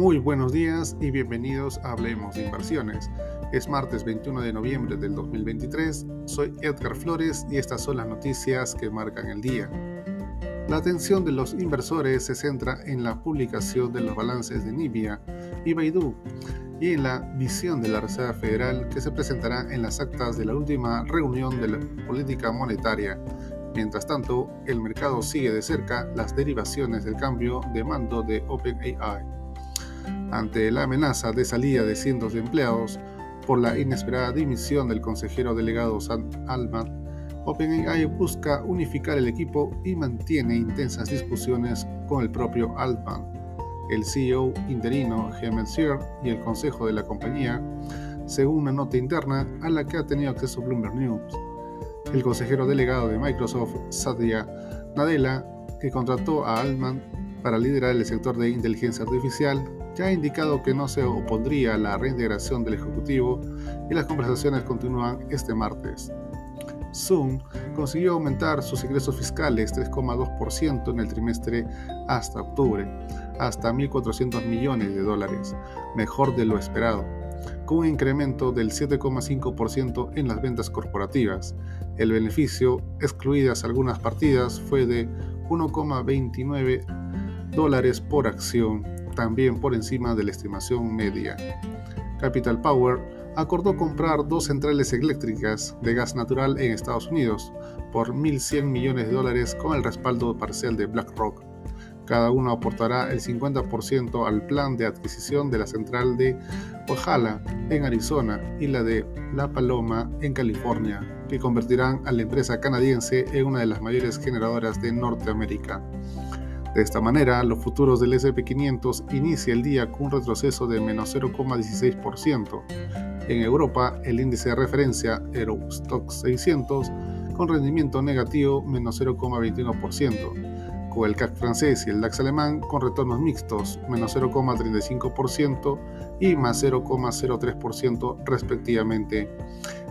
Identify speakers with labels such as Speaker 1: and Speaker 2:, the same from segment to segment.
Speaker 1: Muy buenos días y bienvenidos a Hablemos de Inversiones. Es martes 21 de noviembre del 2023. Soy Edgar Flores y estas son las noticias que marcan el día. La atención de los inversores se centra en la publicación de los balances de Nibia y Baidu y en la visión de la Reserva Federal que se presentará en las actas de la última reunión de la política monetaria. Mientras tanto, el mercado sigue de cerca las derivaciones del cambio de mando de OpenAI. Ante la amenaza de salida de cientos de empleados por la inesperada dimisión del consejero delegado Sam Altman, OpenAI busca unificar el equipo y mantiene intensas discusiones con el propio Altman, el CEO interino Hemant y el consejo de la compañía, según una nota interna a la que ha tenido acceso Bloomberg News. El consejero delegado de Microsoft, Satya Nadella, que contrató a Altman para liderar el sector de inteligencia artificial, ya ha indicado que no se opondría a la reintegración del Ejecutivo y las conversaciones continúan este martes. Zoom consiguió aumentar sus ingresos fiscales 3,2% en el trimestre hasta octubre, hasta 1.400 millones de dólares, mejor de lo esperado, con un incremento del 7,5% en las ventas corporativas. El beneficio, excluidas algunas partidas, fue de 1,29 dólares por acción, también por encima de la estimación media. Capital Power acordó comprar dos centrales eléctricas de gas natural en Estados Unidos por 1.100 millones de dólares con el respaldo parcial de BlackRock. Cada uno aportará el 50% al plan de adquisición de la central de Ojala en Arizona y la de La Paloma en California, que convertirán a la empresa canadiense en una de las mayores generadoras de Norteamérica. De esta manera, los futuros del SP500 inicia el día con un retroceso de menos 0,16%. En Europa, el índice de referencia Eurostoxx 600 con rendimiento negativo menos 0,21%, con el CAC francés y el DAX alemán con retornos mixtos menos 0,35% y más 0,03% respectivamente.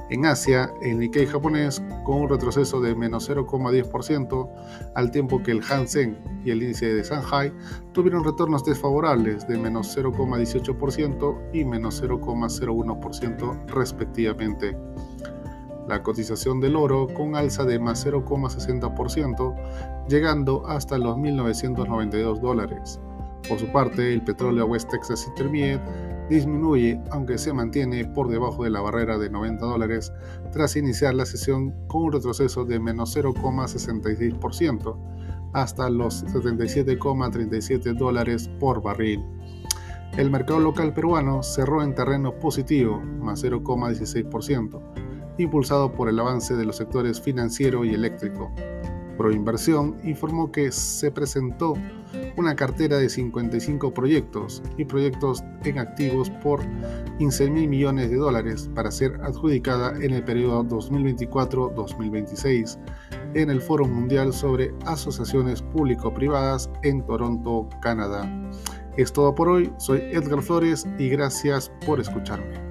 Speaker 1: En Asia, el Nikkei japonés con un retroceso de menos 0,10%, al tiempo que el Hansen y el índice de Shanghai tuvieron retornos desfavorables de menos 0,18% y menos 0,01% respectivamente. La cotización del oro con alza de más 0,60%, llegando hasta los 1.992 dólares. Por su parte, el petróleo West Texas Intermediate disminuye, aunque se mantiene por debajo de la barrera de 90 dólares tras iniciar la sesión con un retroceso de menos 0,66% hasta los 77,37 dólares por barril. El mercado local peruano cerró en terreno positivo, más 0,16%, impulsado por el avance de los sectores financiero y eléctrico. Proinversión informó que se presentó una cartera de 55 proyectos y proyectos en activos por 15 mil millones de dólares para ser adjudicada en el periodo 2024-2026 en el Foro Mundial sobre Asociaciones Público-Privadas en Toronto, Canadá. Es todo por hoy, soy Edgar Flores y gracias por escucharme.